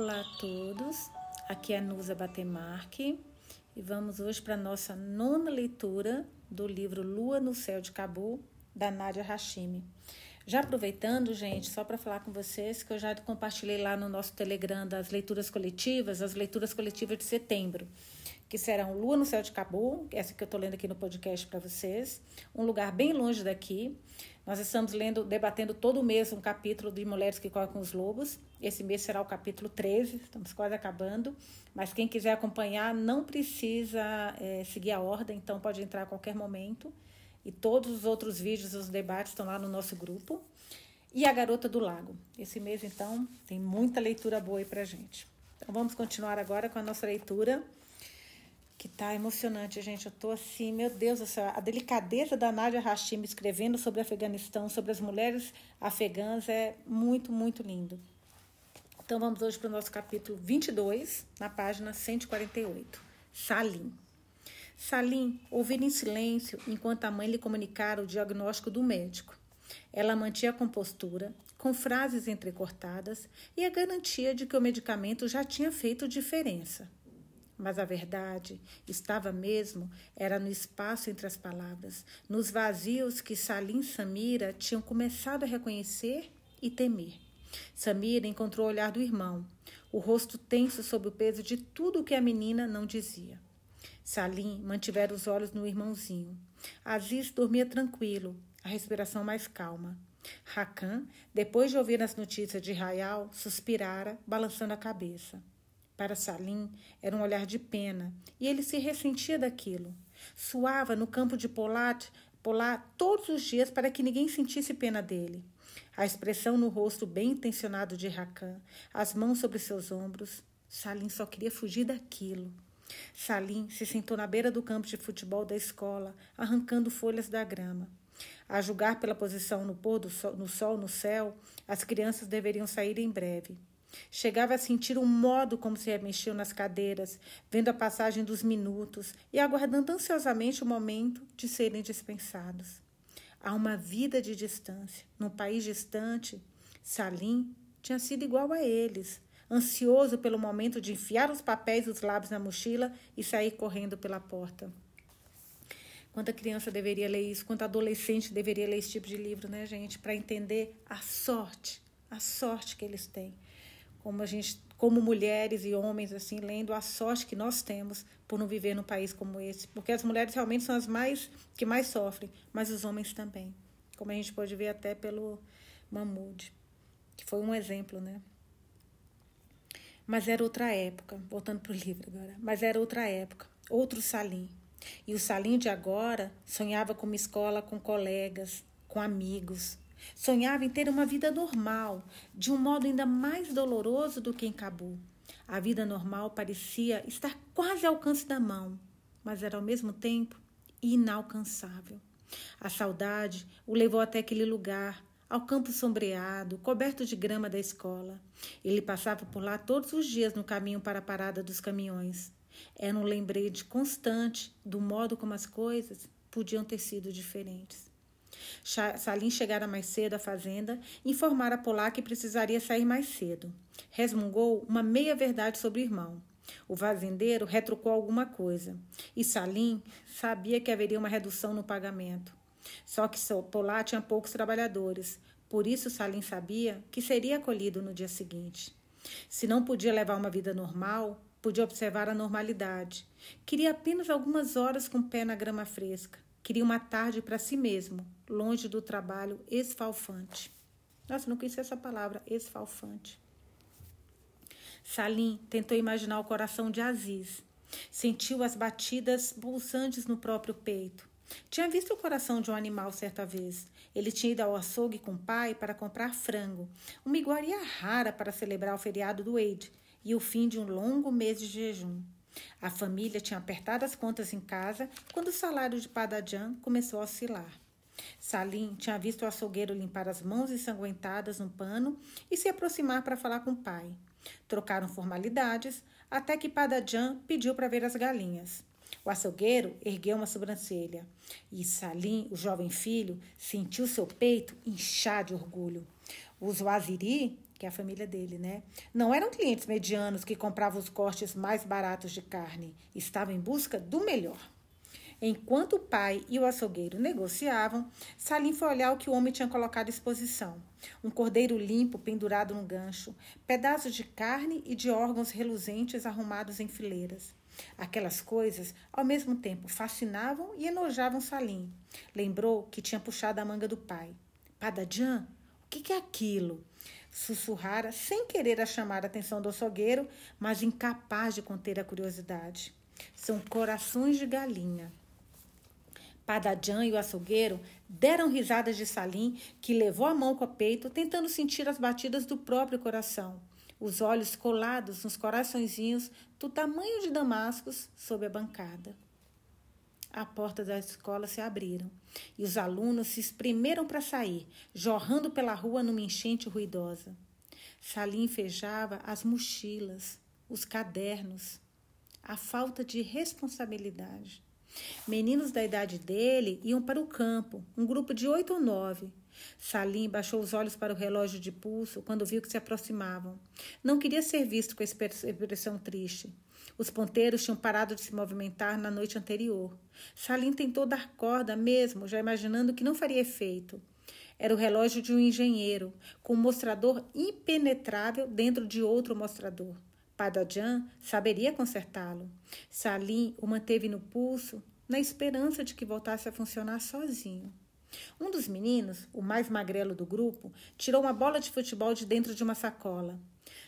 Olá a todos, aqui é Nusa Batemarque e vamos hoje para a nossa nona leitura do livro Lua no Céu de Cabu, da Nádia Hashimi. Já aproveitando, gente, só para falar com vocês que eu já compartilhei lá no nosso Telegram das leituras coletivas, as leituras coletivas de setembro que serão Lua no Céu de Cabu, essa que eu estou lendo aqui no podcast para vocês, um lugar bem longe daqui. Nós estamos lendo, debatendo todo mês um capítulo de Mulheres que Correm com os Lobos. Esse mês será o capítulo 13, estamos quase acabando. Mas quem quiser acompanhar não precisa é, seguir a ordem, então pode entrar a qualquer momento. E todos os outros vídeos, os debates estão lá no nosso grupo. E A Garota do Lago. Esse mês, então, tem muita leitura boa aí pra gente. Então vamos continuar agora com a nossa leitura que tá emocionante, gente. Eu tô assim, meu Deus céu, a delicadeza da Nadia Hashim escrevendo sobre o Afeganistão, sobre as mulheres afegãs é muito, muito lindo. Então vamos hoje para o nosso capítulo 22, na página 148. Salim. Salim ouvira em silêncio enquanto a mãe lhe comunicara o diagnóstico do médico. Ela mantinha a compostura, com frases entrecortadas e a garantia de que o medicamento já tinha feito diferença. Mas a verdade estava mesmo era no espaço entre as palavras, nos vazios que Salim e Samira tinham começado a reconhecer e temer. Samira encontrou o olhar do irmão, o rosto tenso sob o peso de tudo o que a menina não dizia. Salim mantivera os olhos no irmãozinho. Aziz dormia tranquilo, a respiração mais calma. Rakan, depois de ouvir as notícias de Rayal, suspirara, balançando a cabeça. Para Salim era um olhar de pena, e ele se ressentia daquilo. Suava no campo de Polat, Polat todos os dias para que ninguém sentisse pena dele. A expressão no rosto bem intencionado de Rakan, as mãos sobre seus ombros. Salim só queria fugir daquilo. Salim se sentou na beira do campo de futebol da escola, arrancando folhas da grama. A julgar pela posição no pôr do sol, no sol no céu, as crianças deveriam sair em breve. Chegava a sentir um modo como se remexiam nas cadeiras, vendo a passagem dos minutos e aguardando ansiosamente o momento de serem dispensados. Há uma vida de distância. Num país distante, Salim tinha sido igual a eles, ansioso pelo momento de enfiar os papéis e os lábios na mochila e sair correndo pela porta. Quanta criança deveria ler isso, quanto adolescente deveria ler esse tipo de livro, né, gente, para entender a sorte, a sorte que eles têm como a gente, como mulheres e homens, assim, lendo a sorte que nós temos por não viver num país como esse, porque as mulheres realmente são as mais que mais sofrem, mas os homens também, como a gente pode ver até pelo Mahmoud, que foi um exemplo, né? Mas era outra época, voltando para o livro agora. Mas era outra época, outro Salim. E o Salim de agora sonhava com uma escola com colegas, com amigos, Sonhava em ter uma vida normal, de um modo ainda mais doloroso do que em Cabu. A vida normal parecia estar quase ao alcance da mão, mas era ao mesmo tempo inalcançável. A saudade o levou até aquele lugar, ao campo sombreado, coberto de grama da escola. Ele passava por lá todos os dias no caminho para a parada dos caminhões. Era um lembrete constante do modo como as coisas podiam ter sido diferentes. Salim chegara mais cedo à fazenda e informara a Polar que precisaria sair mais cedo. Resmungou uma meia-verdade sobre o irmão. O fazendeiro retrucou alguma coisa e Salim sabia que haveria uma redução no pagamento. Só que Polar tinha poucos trabalhadores, por isso Salim sabia que seria acolhido no dia seguinte. Se não podia levar uma vida normal, podia observar a normalidade. Queria apenas algumas horas com o pé na grama fresca. Queria uma tarde para si mesmo, longe do trabalho esfalfante. Nossa, não conhecia essa palavra, esfalfante. Salim tentou imaginar o coração de Aziz. Sentiu as batidas pulsantes no próprio peito. Tinha visto o coração de um animal certa vez. Ele tinha ido ao açougue com o pai para comprar frango, uma iguaria rara para celebrar o feriado do Eid e o fim de um longo mês de jejum. A família tinha apertado as contas em casa quando o salário de Padajan começou a oscilar. Salim tinha visto o açougueiro limpar as mãos ensanguentadas no pano e se aproximar para falar com o pai. Trocaram formalidades até que Padajan pediu para ver as galinhas. O açougueiro ergueu uma sobrancelha e Salim, o jovem filho, sentiu seu peito inchar de orgulho. Os waziri, que é a família dele, né? Não eram clientes medianos que compravam os cortes mais baratos de carne, estavam em busca do melhor. Enquanto o pai e o açougueiro negociavam, Salim foi olhar o que o homem tinha colocado à exposição. Um cordeiro limpo pendurado num gancho, pedaços de carne e de órgãos reluzentes arrumados em fileiras. Aquelas coisas, ao mesmo tempo, fascinavam e enojavam Salim. Lembrou que tinha puxado a manga do pai. Padajan, o que é aquilo? Sussurrara, sem querer a chamar a atenção do açougueiro, mas incapaz de conter a curiosidade. São corações de galinha. Padajan e o açougueiro deram risadas de Salim, que levou a mão com o peito, tentando sentir as batidas do próprio coração. Os olhos colados nos coraçõezinhos do tamanho de damascos sob a bancada. A porta da escola se abriram e os alunos se espremeram para sair, jorrando pela rua numa enchente ruidosa. Salim fechava as mochilas, os cadernos, a falta de responsabilidade. Meninos da idade dele iam para o campo, um grupo de oito ou nove. Salim baixou os olhos para o relógio de pulso quando viu que se aproximavam. Não queria ser visto com expressão triste. Os ponteiros tinham parado de se movimentar na noite anterior. Salim tentou dar corda mesmo, já imaginando que não faria efeito. Era o relógio de um engenheiro, com um mostrador impenetrável dentro de outro mostrador. Padajan saberia consertá-lo. Salim o manteve no pulso, na esperança de que voltasse a funcionar sozinho. Um dos meninos, o mais magrelo do grupo, tirou uma bola de futebol de dentro de uma sacola.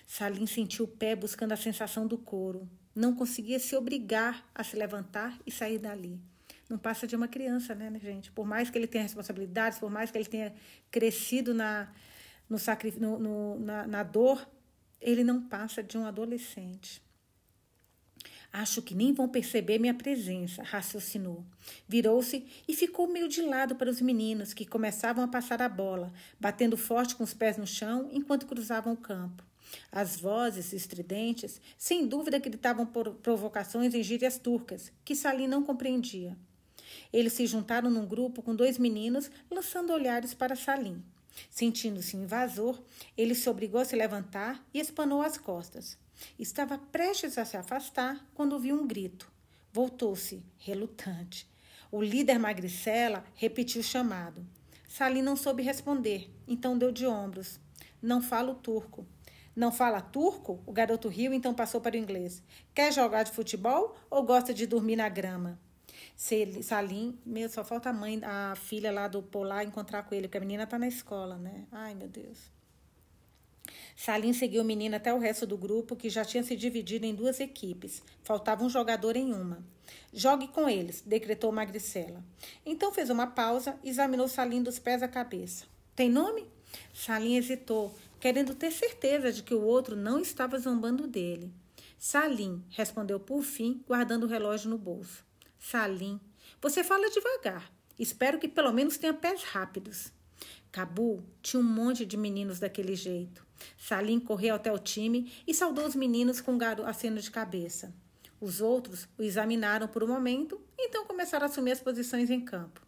Salim sentiu o pé buscando a sensação do couro. Não conseguia se obrigar a se levantar e sair dali. Não passa de uma criança, né, gente? Por mais que ele tenha responsabilidades, por mais que ele tenha crescido na, no, no, na, na dor, ele não passa de um adolescente. Acho que nem vão perceber minha presença, raciocinou. Virou-se e ficou meio de lado para os meninos, que começavam a passar a bola, batendo forte com os pés no chão enquanto cruzavam o campo. As vozes estridentes, sem dúvida, gritavam provocações em gírias turcas, que Salim não compreendia. Eles se juntaram num grupo com dois meninos, lançando olhares para Salim. Sentindo-se invasor, ele se obrigou a se levantar e espanou as costas. Estava prestes a se afastar quando ouviu um grito. Voltou-se, relutante. O líder magricela repetiu o chamado. Salim não soube responder, então deu de ombros. Não falo turco. Não fala turco? O garoto riu, então passou para o inglês. Quer jogar de futebol ou gosta de dormir na grama? Salim, meu, só falta a mãe, a filha lá do Polar encontrar com ele, porque a menina tá na escola, né? Ai, meu Deus. Salim seguiu o menino até o resto do grupo, que já tinha se dividido em duas equipes. Faltava um jogador em uma. Jogue com eles, decretou Magricela. Então fez uma pausa e examinou Salim dos pés à cabeça. Tem nome? Salim hesitou, querendo ter certeza de que o outro não estava zombando dele. Salim, respondeu por fim, guardando o relógio no bolso. Salim, você fala devagar. Espero que pelo menos tenha pés rápidos. Cabu tinha um monte de meninos daquele jeito. Salim correu até o time e saudou os meninos com um aceno de cabeça. Os outros o examinaram por um momento, então começaram a assumir as posições em campo.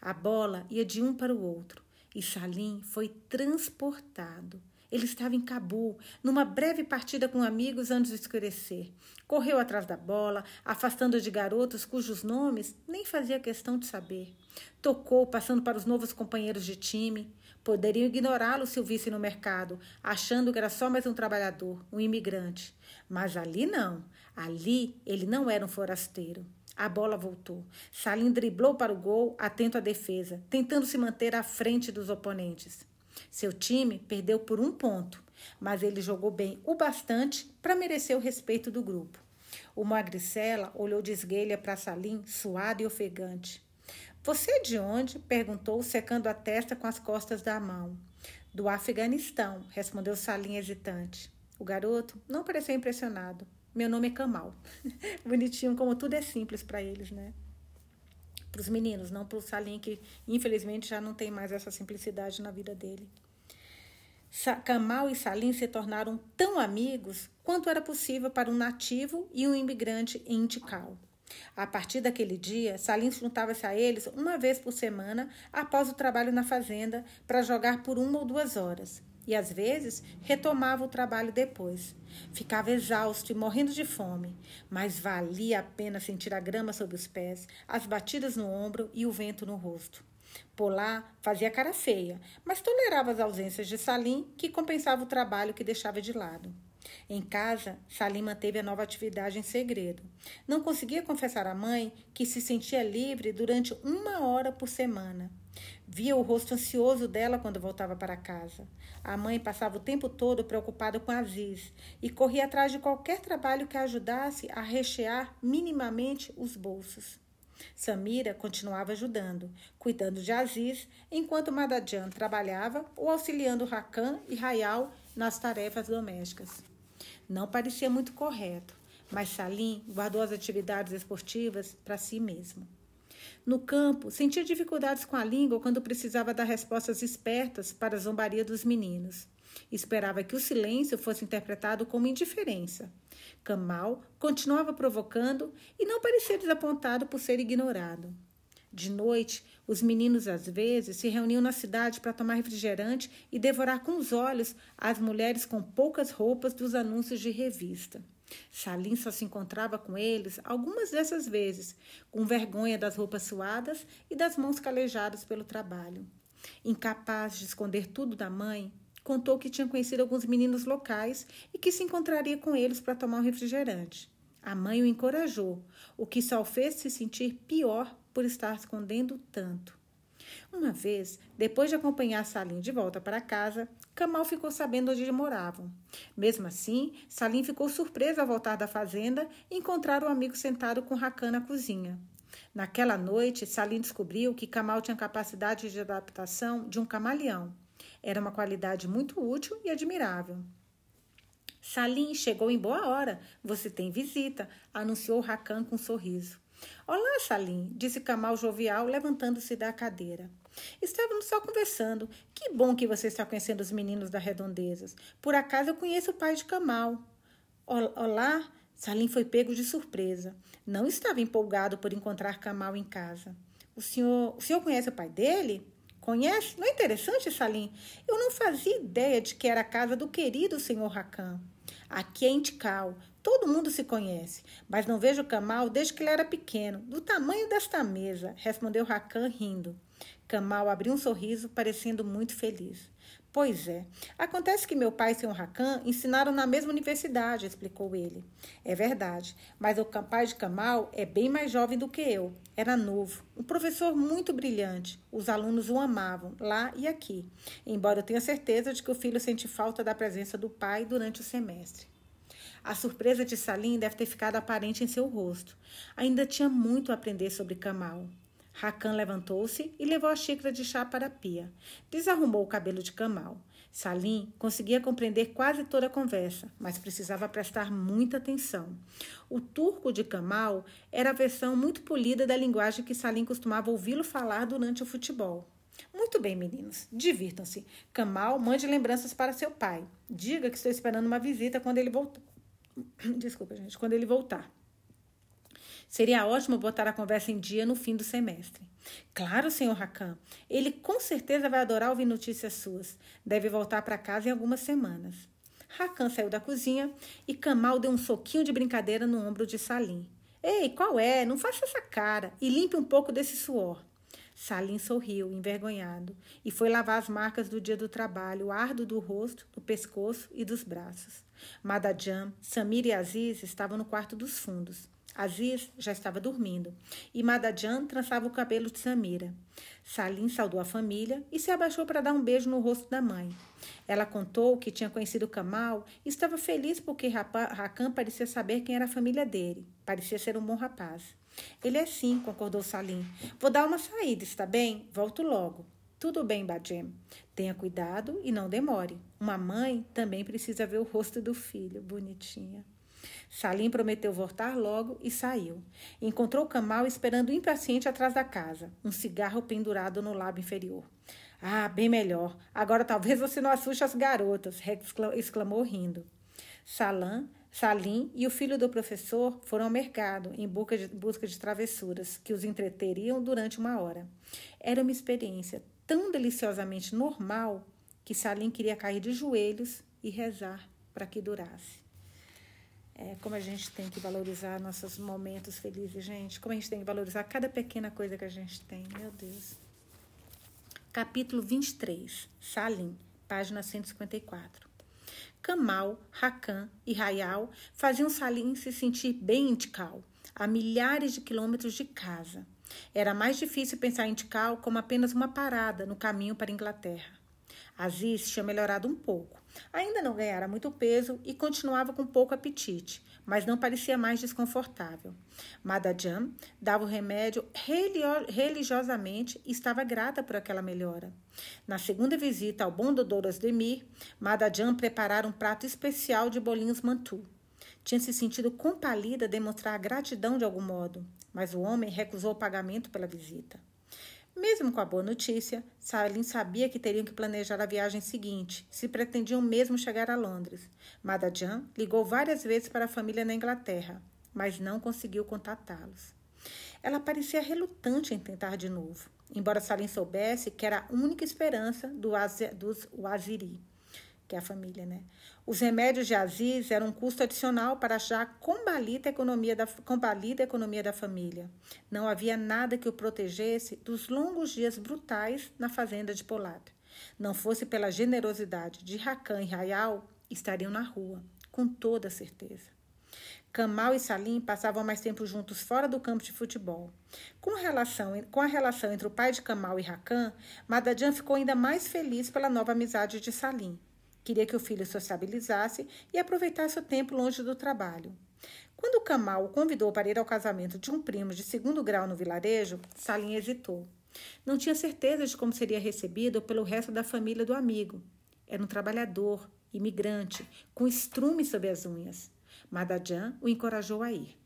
A bola ia de um para o outro e Salim foi transportado. Ele estava em Cabul, numa breve partida com amigos antes de escurecer. Correu atrás da bola, afastando de garotos cujos nomes nem fazia questão de saber. Tocou, passando para os novos companheiros de time. Poderiam ignorá-lo se o visse no mercado, achando que era só mais um trabalhador, um imigrante. Mas ali não. Ali ele não era um forasteiro. A bola voltou. Salim driblou para o gol, atento à defesa, tentando se manter à frente dos oponentes. Seu time perdeu por um ponto, mas ele jogou bem o bastante para merecer o respeito do grupo. O Magricela olhou de esguelha para Salim, suado e ofegante. Você é de onde? perguntou, secando a testa com as costas da mão. Do Afeganistão, respondeu Salim hesitante. O garoto não pareceu impressionado. Meu nome é Kamal. Bonitinho, como tudo é simples para eles, né? para os meninos, não para o Salim, que infelizmente já não tem mais essa simplicidade na vida dele. Kamal e Salim se tornaram tão amigos quanto era possível para um nativo e um imigrante em Tikal. A partir daquele dia, Salim juntava-se a eles uma vez por semana após o trabalho na fazenda para jogar por uma ou duas horas. e às vezes retomava o trabalho depois. Ficava exausto e morrendo de fome, mas valia a pena sentir a grama sob os pés, as batidas no ombro e o vento no rosto. Polar fazia cara feia, mas tolerava as ausências de Salim, que compensava o trabalho que deixava de lado. Em casa, Salim manteve a nova atividade em segredo. Não conseguia confessar à mãe que se sentia livre durante uma hora por semana. Via o rosto ansioso dela quando voltava para casa. A mãe passava o tempo todo preocupada com Aziz e corria atrás de qualquer trabalho que a ajudasse a rechear minimamente os bolsos. Samira continuava ajudando, cuidando de Aziz, enquanto Madadjan trabalhava ou auxiliando Rakan e Rayal nas tarefas domésticas. Não parecia muito correto, mas Salim guardou as atividades esportivas para si mesmo. No campo, sentia dificuldades com a língua quando precisava dar respostas espertas para a zombaria dos meninos. Esperava que o silêncio fosse interpretado como indiferença. Kamal continuava provocando e não parecia desapontado por ser ignorado. De noite, os meninos às vezes se reuniam na cidade para tomar refrigerante e devorar com os olhos as mulheres com poucas roupas dos anúncios de revista. Salim só se encontrava com eles algumas dessas vezes, com vergonha das roupas suadas e das mãos calejadas pelo trabalho. Incapaz de esconder tudo da mãe, contou que tinha conhecido alguns meninos locais e que se encontraria com eles para tomar um refrigerante. A mãe o encorajou, o que só o fez se sentir pior por estar escondendo tanto. Uma vez, depois de acompanhar Salim de volta para casa, Kamal ficou sabendo onde moravam. Mesmo assim, Salim ficou surpreso ao voltar da fazenda e encontrar o amigo sentado com Rakan na cozinha. Naquela noite, Salim descobriu que Kamal tinha capacidade de adaptação de um camaleão. Era uma qualidade muito útil e admirável. Salim chegou em boa hora. Você tem visita, anunciou Rakan com um sorriso. Olá, Salim, disse Kamal jovial, levantando-se da cadeira. Estávamos só conversando. Que bom que você está conhecendo os meninos da Redondezas. Por acaso eu conheço o pai de Kamal. Olá, Salim foi pego de surpresa. Não estava empolgado por encontrar Kamal em casa. O senhor, o senhor conhece o pai dele? Conhece? Não é interessante, Salim? Eu não fazia ideia de que era a casa do querido senhor Rakan. Aqui é Intical. Todo mundo se conhece, mas não vejo Kamal desde que ele era pequeno, do tamanho desta mesa, respondeu Rakan rindo. Kamal abriu um sorriso, parecendo muito feliz. Pois é. Acontece que meu pai e seu Rakan ensinaram na mesma universidade, explicou ele. É verdade, mas o pai de Kamal é bem mais jovem do que eu. Era novo, um professor muito brilhante. Os alunos o amavam, lá e aqui, embora eu tenha certeza de que o filho sente falta da presença do pai durante o semestre. A surpresa de Salim deve ter ficado aparente em seu rosto. Ainda tinha muito a aprender sobre Kamal. Rakan levantou-se e levou a xícara de chá para a pia. Desarrumou o cabelo de Kamal. Salim conseguia compreender quase toda a conversa, mas precisava prestar muita atenção. O turco de Kamal era a versão muito polida da linguagem que Salim costumava ouvi-lo falar durante o futebol. Muito bem, meninos, divirtam-se. Kamal mande lembranças para seu pai. Diga que estou esperando uma visita quando ele voltar. Desculpa, gente, quando ele voltar. Seria ótimo botar a conversa em dia no fim do semestre. Claro, senhor Rakan. Ele com certeza vai adorar ouvir notícias suas. Deve voltar para casa em algumas semanas. Rakan saiu da cozinha e Kamal deu um soquinho de brincadeira no ombro de Salim. Ei, qual é? Não faça essa cara e limpe um pouco desse suor. Salim sorriu, envergonhado, e foi lavar as marcas do dia do trabalho, árduo do rosto, do pescoço e dos braços. Madajam, Samir e Aziz estavam no quarto dos fundos. Aziz já estava dormindo e Madajam trançava o cabelo de Samira. Salim saudou a família e se abaixou para dar um beijo no rosto da mãe. Ela contou que tinha conhecido Kamal e estava feliz porque Rakan parecia saber quem era a família dele. Parecia ser um bom rapaz. Ele é sim, concordou Salim. Vou dar uma saída, está bem? Volto logo. Tudo bem, Bajem. Tenha cuidado e não demore. Uma mãe também precisa ver o rosto do filho. Bonitinha. Salim prometeu voltar logo e saiu. Encontrou Kamal esperando impaciente atrás da casa, um cigarro pendurado no lábio inferior. Ah, bem melhor. Agora talvez você não assuste as garotas, exclamou rindo. Salam Salim e o filho do professor foram ao mercado em busca de, busca de travessuras que os entreteriam durante uma hora. Era uma experiência tão deliciosamente normal que Salim queria cair de joelhos e rezar para que durasse. É, como a gente tem que valorizar nossos momentos felizes, gente. Como a gente tem que valorizar cada pequena coisa que a gente tem. Meu Deus. Capítulo 23. Salim, página 154. Kamal, Rakan e Rayal faziam Salim se sentir bem em Tikal, a milhares de quilômetros de casa. Era mais difícil pensar em Tikal como apenas uma parada no caminho para a Inglaterra. Aziz tinha melhorado um pouco. Ainda não ganhara muito peso e continuava com pouco apetite, mas não parecia mais desconfortável. Madajam dava o remédio religiosamente e estava grata por aquela melhora. Na segunda visita ao bom doutor Osdemir, Madajam preparara um prato especial de bolinhos mantu. Tinha se sentido compelida a demonstrar gratidão de algum modo, mas o homem recusou o pagamento pela visita. Mesmo com a boa notícia, Salim sabia que teriam que planejar a viagem seguinte, se pretendiam mesmo chegar a Londres. Madajan ligou várias vezes para a família na Inglaterra, mas não conseguiu contatá-los. Ela parecia relutante em tentar de novo, embora Salim soubesse que era a única esperança do dos Waziri que é a família, né? Os remédios de Aziz eram um custo adicional para já combalida a economia da, combalida a economia da família. Não havia nada que o protegesse dos longos dias brutais na fazenda de Polad. Não fosse pela generosidade de Rakan e Rayal, estariam na rua, com toda certeza. Kamal e Salim passavam mais tempo juntos fora do campo de futebol. Com relação, com a relação entre o pai de Kamal e Rakan, Madajan ficou ainda mais feliz pela nova amizade de Salim. Queria que o filho sociabilizasse e aproveitasse o tempo longe do trabalho. Quando Kamal o convidou para ir ao casamento de um primo de segundo grau no vilarejo, Salim hesitou. Não tinha certeza de como seria recebido pelo resto da família do amigo. Era um trabalhador, imigrante, com estrume sob as unhas. Madajan o encorajou a ir.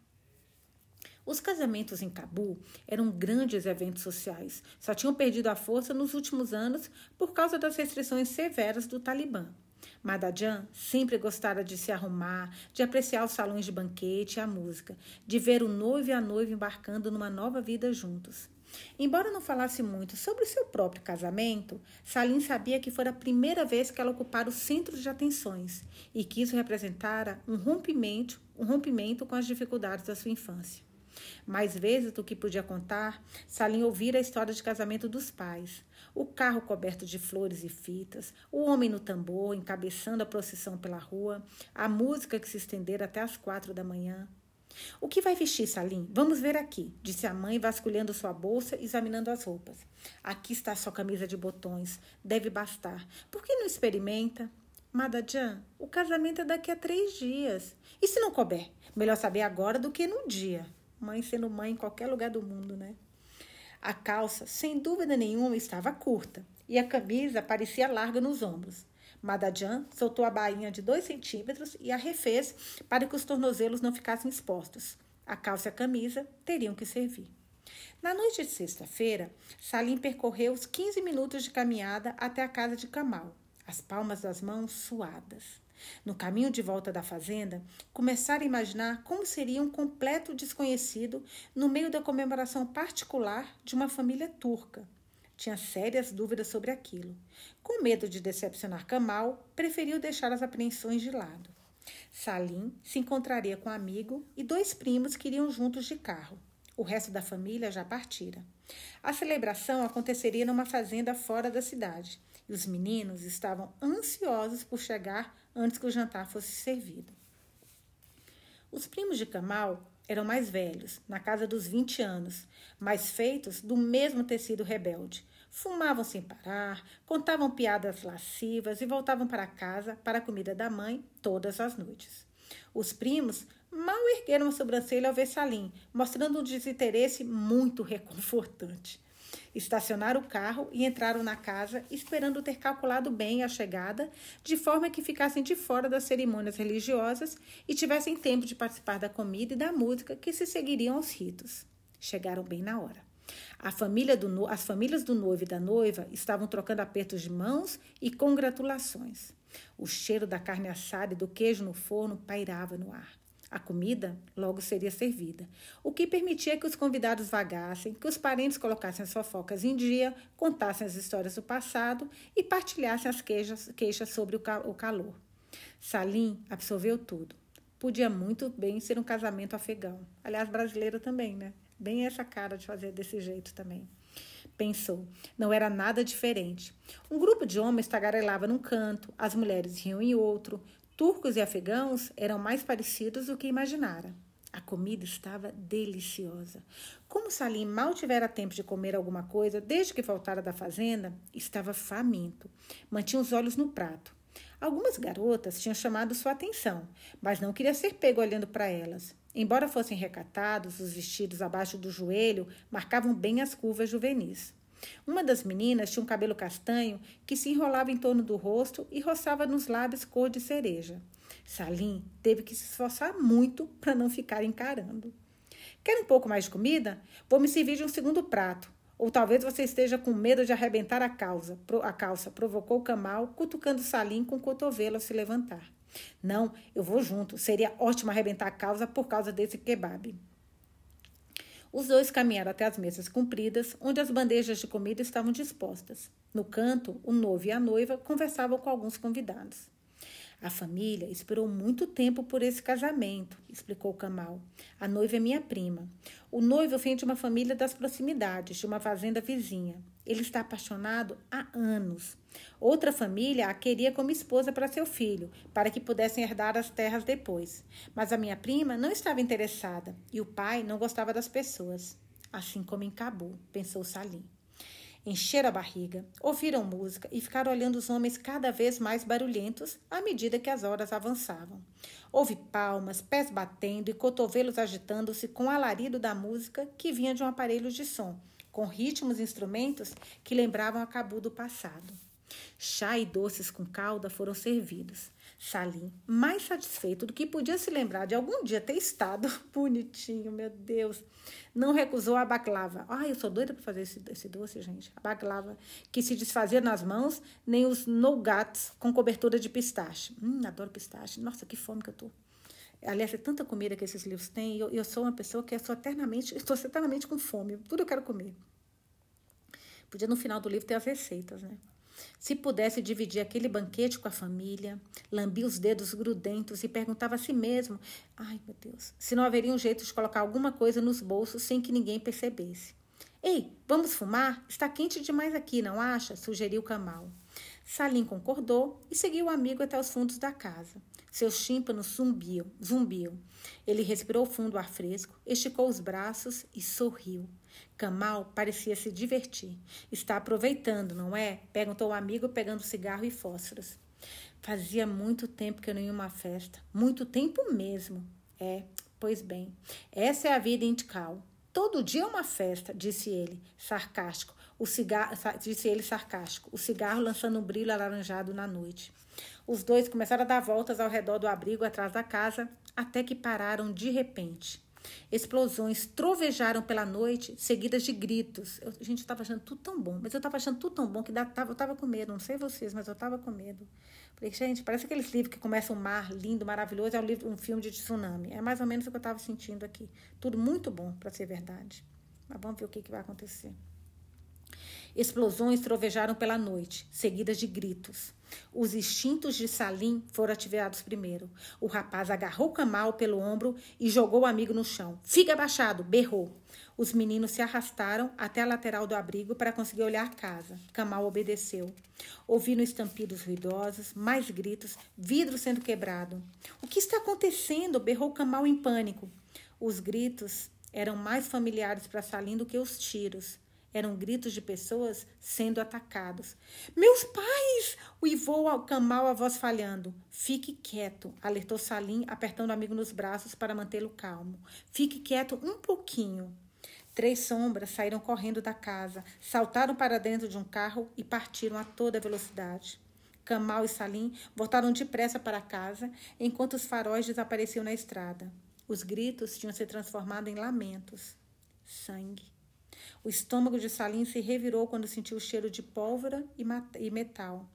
Os casamentos em Cabu eram grandes eventos sociais, só tinham perdido a força nos últimos anos por causa das restrições severas do Talibã. Madajan sempre gostara de se arrumar, de apreciar os salões de banquete e a música, de ver o noivo e a noiva embarcando numa nova vida juntos. Embora não falasse muito sobre o seu próprio casamento, Salim sabia que fora a primeira vez que ela ocupara o centro de atenções e que isso representara um rompimento, um rompimento com as dificuldades da sua infância. Mais vezes do que podia contar, Salim ouvira a história de casamento dos pais, o carro coberto de flores e fitas, o homem no tambor encabeçando a procissão pela rua, a música que se estendera até as quatro da manhã. O que vai vestir, Salim? Vamos ver aqui, disse a mãe, vasculhando sua bolsa e examinando as roupas. Aqui está sua camisa de botões. Deve bastar. Por que não experimenta? Madajan, o casamento é daqui a três dias. E se não couber? Melhor saber agora do que no dia. Mãe sendo mãe em qualquer lugar do mundo, né? A calça, sem dúvida nenhuma, estava curta e a camisa parecia larga nos ombros. Madajan soltou a bainha de dois centímetros e a refez para que os tornozelos não ficassem expostos. A calça e a camisa teriam que servir. Na noite de sexta-feira, Salim percorreu os 15 minutos de caminhada até a casa de Kamal, as palmas das mãos suadas. No caminho de volta da fazenda, começaram a imaginar como seria um completo desconhecido no meio da comemoração particular de uma família turca. Tinha sérias dúvidas sobre aquilo. Com medo de decepcionar Kamal, preferiu deixar as apreensões de lado. Salim se encontraria com um amigo e dois primos que iriam juntos de carro. O resto da família já partira. A celebração aconteceria numa fazenda fora da cidade e os meninos estavam ansiosos por chegar antes que o jantar fosse servido. Os primos de Kamal eram mais velhos, na casa dos 20 anos, mas feitos do mesmo tecido rebelde. Fumavam sem parar, contavam piadas lascivas e voltavam para casa para a comida da mãe todas as noites. Os primos mal ergueram a sobrancelha ao ver Salim, mostrando um desinteresse muito reconfortante. Estacionaram o carro e entraram na casa, esperando ter calculado bem a chegada, de forma que ficassem de fora das cerimônias religiosas e tivessem tempo de participar da comida e da música que se seguiriam aos ritos. Chegaram bem na hora. Família do, as famílias do noivo e da noiva estavam trocando apertos de mãos e congratulações. O cheiro da carne assada e do queijo no forno pairava no ar. A comida logo seria servida, o que permitia que os convidados vagassem, que os parentes colocassem as fofocas em dia, contassem as histórias do passado e partilhassem as queixas, queixas sobre o, o calor. Salim absorveu tudo. Podia muito bem ser um casamento afegão. Aliás, brasileiro também, né? Bem essa cara de fazer desse jeito também. Pensou. Não era nada diferente. Um grupo de homens tagarelava num canto, as mulheres riam em outro. Turcos e afegãos eram mais parecidos do que imaginara. A comida estava deliciosa. Como Salim mal tivera tempo de comer alguma coisa desde que voltara da fazenda, estava faminto. Mantinha os olhos no prato. Algumas garotas tinham chamado sua atenção, mas não queria ser pego olhando para elas. Embora fossem recatados, os vestidos abaixo do joelho marcavam bem as curvas juvenis. Uma das meninas tinha um cabelo castanho que se enrolava em torno do rosto e roçava nos lábios cor de cereja. Salim teve que se esforçar muito para não ficar encarando. Quer um pouco mais de comida? Vou me servir de um segundo prato. Ou talvez você esteja com medo de arrebentar a, causa, a calça, provocou Kamal, cutucando Salim com o cotovelo ao se levantar. Não, eu vou junto. Seria ótimo arrebentar a causa por causa desse kebab. Os dois caminharam até as mesas compridas, onde as bandejas de comida estavam dispostas. No canto, o noivo e a noiva conversavam com alguns convidados. A família esperou muito tempo por esse casamento, explicou Kamal. A noiva é minha prima. O noivo vem de uma família das proximidades, de uma fazenda vizinha. Ele está apaixonado há anos. Outra família a queria como esposa para seu filho, para que pudessem herdar as terras depois. Mas a minha prima não estava interessada e o pai não gostava das pessoas. Assim como em Cabu, pensou Salim. Encheram a barriga, ouviram música e ficaram olhando os homens cada vez mais barulhentos à medida que as horas avançavam. Houve palmas, pés batendo e cotovelos agitando-se com o alarido da música que vinha de um aparelho de som, com ritmos e instrumentos que lembravam a cabu do passado. Chá e doces com calda foram servidos. Salim, mais satisfeito do que podia se lembrar de algum dia ter estado bonitinho, meu Deus, não recusou a baklava. Ai, eu sou doida para fazer esse, esse doce, gente. A baklava que se desfazia nas mãos, nem os nougats com cobertura de pistache. Hum, adoro pistache. Nossa, que fome que eu tô. Aliás, é tanta comida que esses livros têm. Eu, eu sou uma pessoa que eu sou eternamente, estou eternamente com fome. Tudo eu quero comer. Podia no final do livro ter as receitas, né? Se pudesse dividir aquele banquete com a família, lambia os dedos grudentos e perguntava a si mesmo: ai meu Deus, se não haveria um jeito de colocar alguma coisa nos bolsos sem que ninguém percebesse. Ei, vamos fumar? Está quente demais aqui, não acha? sugeriu Kamal. Salim concordou e seguiu o amigo até os fundos da casa. Seus tímpanos zumbiam, zumbiam. Ele respirou fundo ar fresco, esticou os braços e sorriu. Kamal parecia se divertir. Está aproveitando, não é? Perguntou o amigo, pegando cigarro e fósforos. Fazia muito tempo que eu não ia uma festa. Muito tempo mesmo. É, pois bem. Essa é a vida em Tikal. Todo dia é uma festa, disse ele, sarcástico. O cigarro, disse ele sarcástico, o cigarro lançando um brilho alaranjado na noite. Os dois começaram a dar voltas ao redor do abrigo atrás da casa, até que pararam de repente. Explosões trovejaram pela noite, seguidas de gritos. Eu, gente, eu estava achando tudo tão bom, mas eu estava achando tudo tão bom que tava, eu estava com medo. Não sei vocês, mas eu estava com medo. Falei, gente, parece aqueles livros que começam um mar lindo, maravilhoso, é um, livro, um filme de tsunami. É mais ou menos o que eu estava sentindo aqui. Tudo muito bom, para ser verdade. Mas vamos ver o que, que vai acontecer. Explosões trovejaram pela noite, seguidas de gritos. Os instintos de Salim foram ativados primeiro. O rapaz agarrou Kamal pelo ombro e jogou o amigo no chão. Fica abaixado, berrou. Os meninos se arrastaram até a lateral do abrigo para conseguir olhar a casa. Kamal obedeceu. Ouviram estampidos ruidosos, mais gritos, vidro sendo quebrado. O que está acontecendo? berrou Kamal em pânico. Os gritos eram mais familiares para Salim do que os tiros. Eram gritos de pessoas sendo atacados. Meus pais! Uivou ao Kamal a voz falhando. Fique quieto, alertou Salim, apertando o amigo nos braços para mantê-lo calmo. Fique quieto um pouquinho. Três sombras saíram correndo da casa, saltaram para dentro de um carro e partiram a toda velocidade. Kamal e Salim voltaram depressa para casa, enquanto os faróis desapareciam na estrada. Os gritos tinham se transformado em lamentos. Sangue. O estômago de Salim se revirou quando sentiu o cheiro de pólvora e metal.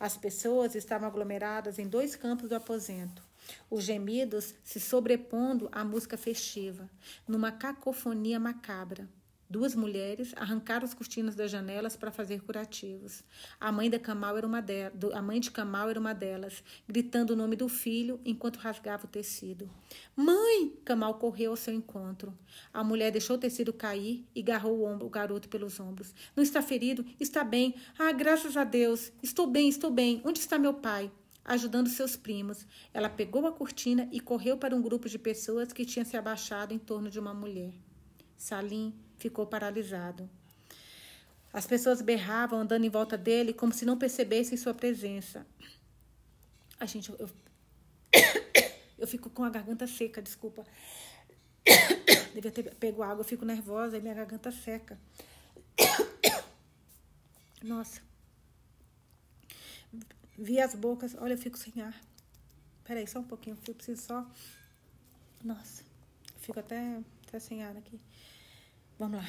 As pessoas estavam aglomeradas em dois campos do aposento. os gemidos se sobrepondo à música festiva, numa cacofonia macabra. Duas mulheres arrancaram as cortinas das janelas para fazer curativos. A mãe, da Camal era uma de... a mãe de Camal era uma delas, gritando o nome do filho enquanto rasgava o tecido. Mãe! Camal correu ao seu encontro. A mulher deixou o tecido cair e agarrou o, ombro, o garoto pelos ombros. Não está ferido? Está bem. Ah, graças a Deus. Estou bem, estou bem. Onde está meu pai? Ajudando seus primos, ela pegou a cortina e correu para um grupo de pessoas que tinha se abaixado em torno de uma mulher. Salim ficou paralisado. As pessoas berravam andando em volta dele como se não percebessem sua presença. A gente, eu, eu fico com a garganta seca, desculpa. Devia ter pego água, eu fico nervosa e minha garganta seca. Nossa. Vi as bocas, olha, eu fico sem ar. Peraí, só um pouquinho, eu preciso só. Nossa, fico até, até sem ar aqui. Vamos lá.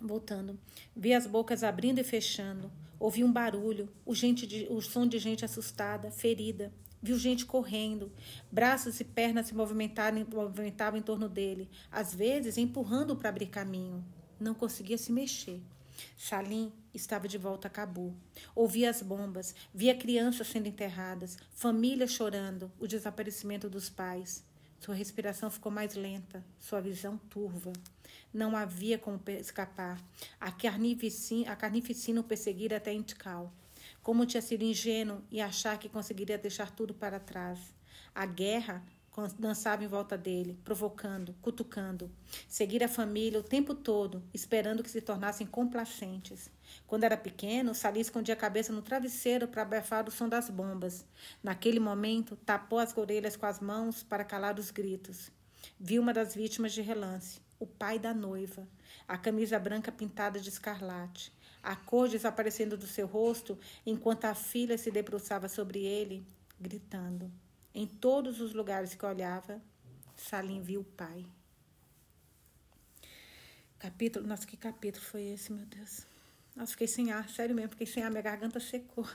Voltando. Vi as bocas abrindo e fechando. Ouvi um barulho, o, gente de, o som de gente assustada, ferida. Viu gente correndo. Braços e pernas se movimentavam, em torno dele, às vezes empurrando para abrir caminho. Não conseguia se mexer. Salim estava de volta a Cabu. Ouvia as bombas, via crianças sendo enterradas, famílias chorando, o desaparecimento dos pais. Sua respiração ficou mais lenta, sua visão turva. Não havia como escapar. A carnificina, a carnificina o perseguira até Intikal. Como tinha sido ingênuo e achar que conseguiria deixar tudo para trás. A guerra dançava em volta dele, provocando, cutucando. Seguir a família o tempo todo, esperando que se tornassem complacentes. Quando era pequeno, Sali escondia a cabeça no travesseiro para abafar o som das bombas. Naquele momento, tapou as orelhas com as mãos para calar os gritos. Viu uma das vítimas de relance, o pai da noiva, a camisa branca pintada de escarlate, a cor desaparecendo do seu rosto enquanto a filha se debruçava sobre ele, gritando. Em todos os lugares que olhava, Salim viu o pai. Capítulo, nossa, que capítulo foi esse, meu Deus? Nossa, fiquei sem ar, sério mesmo, fiquei sem ar, minha garganta secou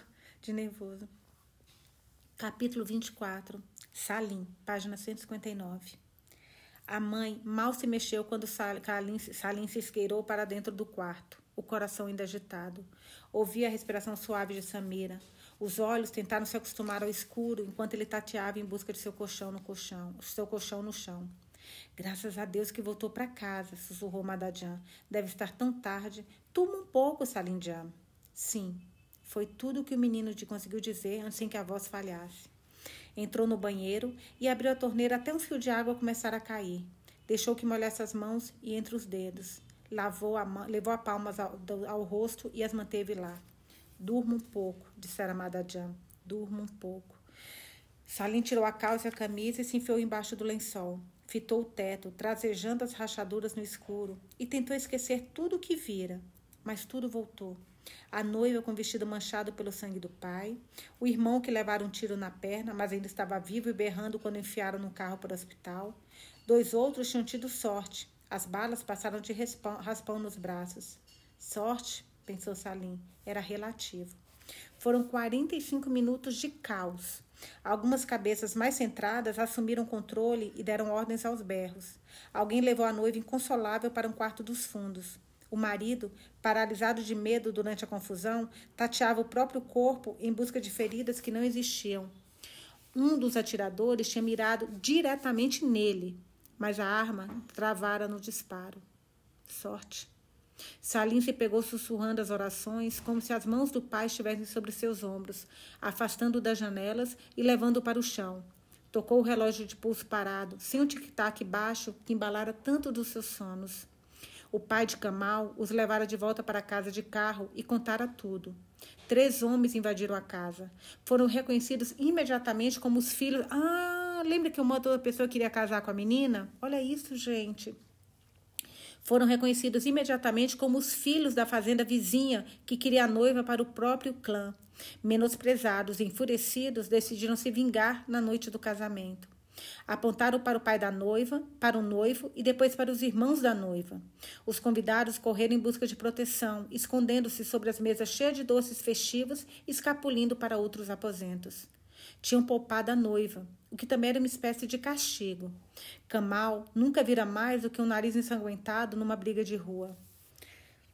de nervoso. Capítulo 24, Salim, página 159. A mãe mal se mexeu quando Salim, Salim se esqueirou para dentro do quarto, o coração ainda agitado. Ouvia a respiração suave de Samira. Os olhos tentaram se acostumar ao escuro enquanto ele tateava em busca de seu colchão no colchão, seu colchão no chão. Graças a Deus que voltou para casa, sussurrou Madajan. Deve estar tão tarde. Tuma um pouco, Salindiam. Sim, foi tudo o que o menino conseguiu dizer antes que a voz falhasse. Entrou no banheiro e abriu a torneira até um fio de água começar a cair. Deixou que molhasse as mãos e entre os dedos. Lavou a, levou a palmas ao, ao rosto e as manteve lá. Durma um pouco, dissera Madajam. Durma um pouco. Salim tirou a calça e a camisa e se enfiou embaixo do lençol. Fitou o teto, trasejando as rachaduras no escuro, e tentou esquecer tudo o que vira. Mas tudo voltou. A noiva com vestido manchado pelo sangue do pai, o irmão que levara um tiro na perna, mas ainda estava vivo e berrando quando enfiaram no carro para o hospital. Dois outros tinham tido sorte. As balas passaram de raspão nos braços. Sorte pensou Salim, era relativo. Foram 45 minutos de caos. Algumas cabeças mais centradas assumiram controle e deram ordens aos berros. Alguém levou a noiva inconsolável para um quarto dos fundos. O marido, paralisado de medo durante a confusão, tateava o próprio corpo em busca de feridas que não existiam. Um dos atiradores tinha mirado diretamente nele, mas a arma travara no disparo. Sorte. Salim se pegou sussurrando as orações, como se as mãos do pai estivessem sobre seus ombros, afastando-o das janelas e levando-o para o chão. Tocou o relógio de pulso parado, sem um tic-tac baixo que embalara tanto dos seus sonos. O pai de Kamal os levara de volta para a casa de carro e contara tudo. Três homens invadiram a casa. Foram reconhecidos imediatamente como os filhos. Ah, lembra que uma outra pessoa queria casar com a menina? Olha isso, gente foram reconhecidos imediatamente como os filhos da fazenda vizinha que queria a noiva para o próprio clã. Menosprezados e enfurecidos, decidiram se vingar na noite do casamento. Apontaram para o pai da noiva, para o noivo e depois para os irmãos da noiva. Os convidados correram em busca de proteção, escondendo-se sobre as mesas cheias de doces festivos, escapulindo para outros aposentos. Tinham poupado a noiva, o que também era uma espécie de castigo. Kamal nunca vira mais do que um nariz ensanguentado numa briga de rua.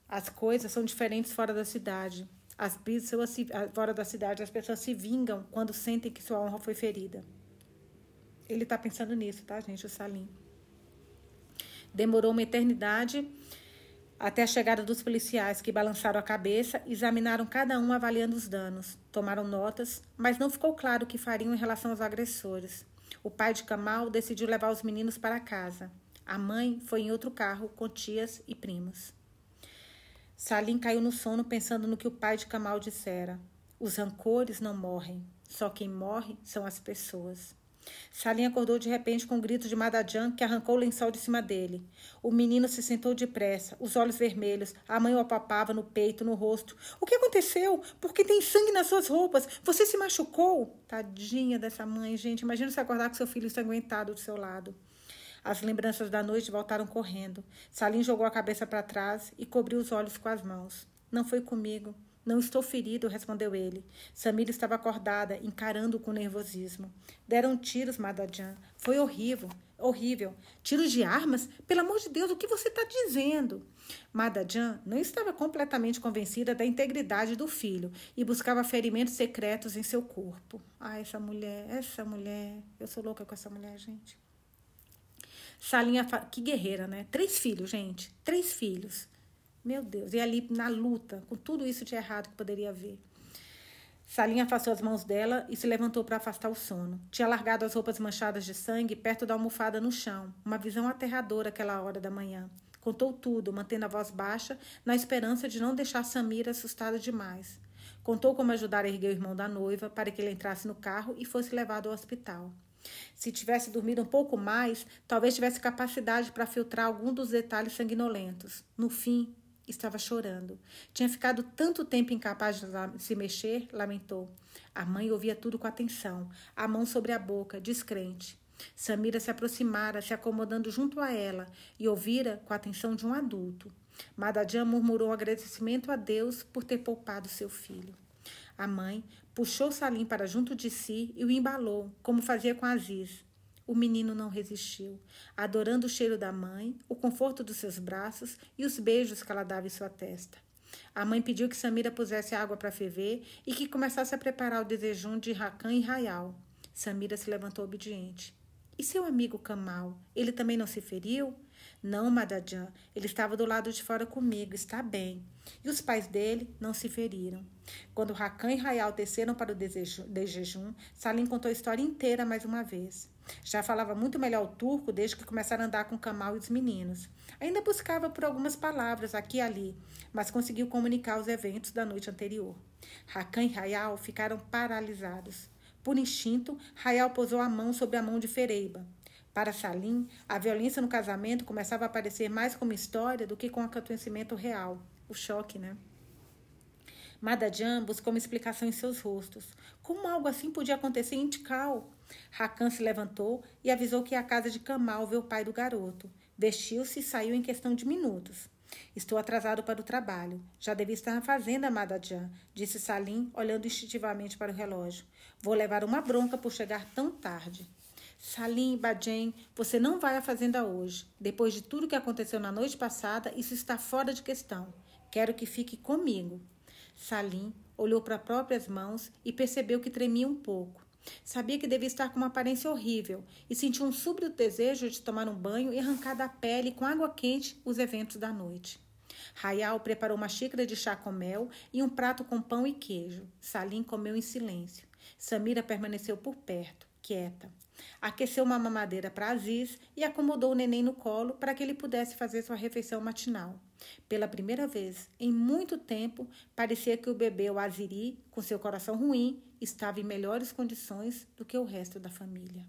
As coisas são diferentes fora da cidade. As pessoas se, fora da cidade, as pessoas se vingam quando sentem que sua honra foi ferida. Ele está pensando nisso, tá, gente? O Salim. Demorou uma eternidade até a chegada dos policiais, que balançaram a cabeça, examinaram cada um avaliando os danos, tomaram notas, mas não ficou claro o que fariam em relação aos agressores. O pai de Kamal decidiu levar os meninos para casa. A mãe foi em outro carro com tias e primos. Salim caiu no sono pensando no que o pai de Kamal dissera. Os rancores não morrem, só quem morre são as pessoas. Salim acordou de repente com um grito de Madajan que arrancou o lençol de cima dele. O menino se sentou depressa, os olhos vermelhos. A mãe o apapava no peito, no rosto. O que aconteceu? Por que tem sangue nas suas roupas? Você se machucou? Tadinha dessa mãe, gente. Imagina se acordar com seu filho ensanguentado do seu lado. As lembranças da noite voltaram correndo. Salim jogou a cabeça para trás e cobriu os olhos com as mãos. Não foi comigo. Não estou ferido, respondeu ele. Samira estava acordada, encarando com nervosismo. Deram tiros, Madajan. Foi horrível, horrível. Tiros de armas? Pelo amor de Deus, o que você está dizendo? Madajan não estava completamente convencida da integridade do filho e buscava ferimentos secretos em seu corpo. Ah, essa mulher, essa mulher. Eu sou louca com essa mulher, gente. Salinha, que guerreira, né? Três filhos, gente. Três filhos. Meu Deus. E ali na luta, com tudo isso de errado que poderia haver. Salinha afastou as mãos dela e se levantou para afastar o sono. Tinha largado as roupas manchadas de sangue perto da almofada no chão. Uma visão aterradora aquela hora da manhã. Contou tudo, mantendo a voz baixa, na esperança de não deixar Samira assustada demais. Contou como ajudar a erguer o irmão da noiva para que ele entrasse no carro e fosse levado ao hospital. Se tivesse dormido um pouco mais, talvez tivesse capacidade para filtrar algum dos detalhes sanguinolentos. No fim, estava chorando. Tinha ficado tanto tempo incapaz de se mexer, lamentou. A mãe ouvia tudo com atenção, a mão sobre a boca, descrente. Samira se aproximara, se acomodando junto a ela, e ouvira com a atenção de um adulto. Madadian murmurou um agradecimento a Deus por ter poupado seu filho. A mãe puxou Salim para junto de si e o embalou, como fazia com Aziz. O menino não resistiu, adorando o cheiro da mãe, o conforto dos seus braços e os beijos que ela dava em sua testa. A mãe pediu que Samira pusesse água para ferver e que começasse a preparar o desejum de Rakan e Rayal. Samira se levantou obediente. E seu amigo Kamal, ele também não se feriu? Não, Madajan, ele estava do lado de fora comigo, está bem. E os pais dele não se feriram. Quando Rakan e Rayal desceram para o de jejum, Salim contou a história inteira mais uma vez. Já falava muito melhor o turco desde que começaram a andar com Kamal e os meninos. Ainda buscava por algumas palavras aqui e ali, mas conseguiu comunicar os eventos da noite anterior. Rakan e Rayal ficaram paralisados. Por instinto, Rayal posou a mão sobre a mão de Fereiba. Para Salim, a violência no casamento começava a aparecer mais como história do que com acontecimento real. O choque, né? Madajan buscou uma explicação em seus rostos. Como algo assim podia acontecer em Tikal? Rakan se levantou e avisou que ia à casa de Kamal ver o pai do garoto. Vestiu-se e saiu em questão de minutos. Estou atrasado para o trabalho. Já devia estar na fazenda, Madajan, disse Salim, olhando instintivamente para o relógio. Vou levar uma bronca por chegar tão tarde. Salim, Bajen, você não vai à fazenda hoje. Depois de tudo que aconteceu na noite passada, isso está fora de questão. Quero que fique comigo. Salim olhou para próprias mãos e percebeu que tremia um pouco. Sabia que devia estar com uma aparência horrível e sentiu um súbito desejo de tomar um banho e arrancar da pele com água quente os eventos da noite. Rayal preparou uma xícara de chá com mel e um prato com pão e queijo. Salim comeu em silêncio. Samira permaneceu por perto, quieta. Aqueceu uma mamadeira para Aziz e acomodou o neném no colo para que ele pudesse fazer sua refeição matinal. Pela primeira vez em muito tempo, parecia que o bebê, o Aziri, com seu coração ruim, estava em melhores condições do que o resto da família.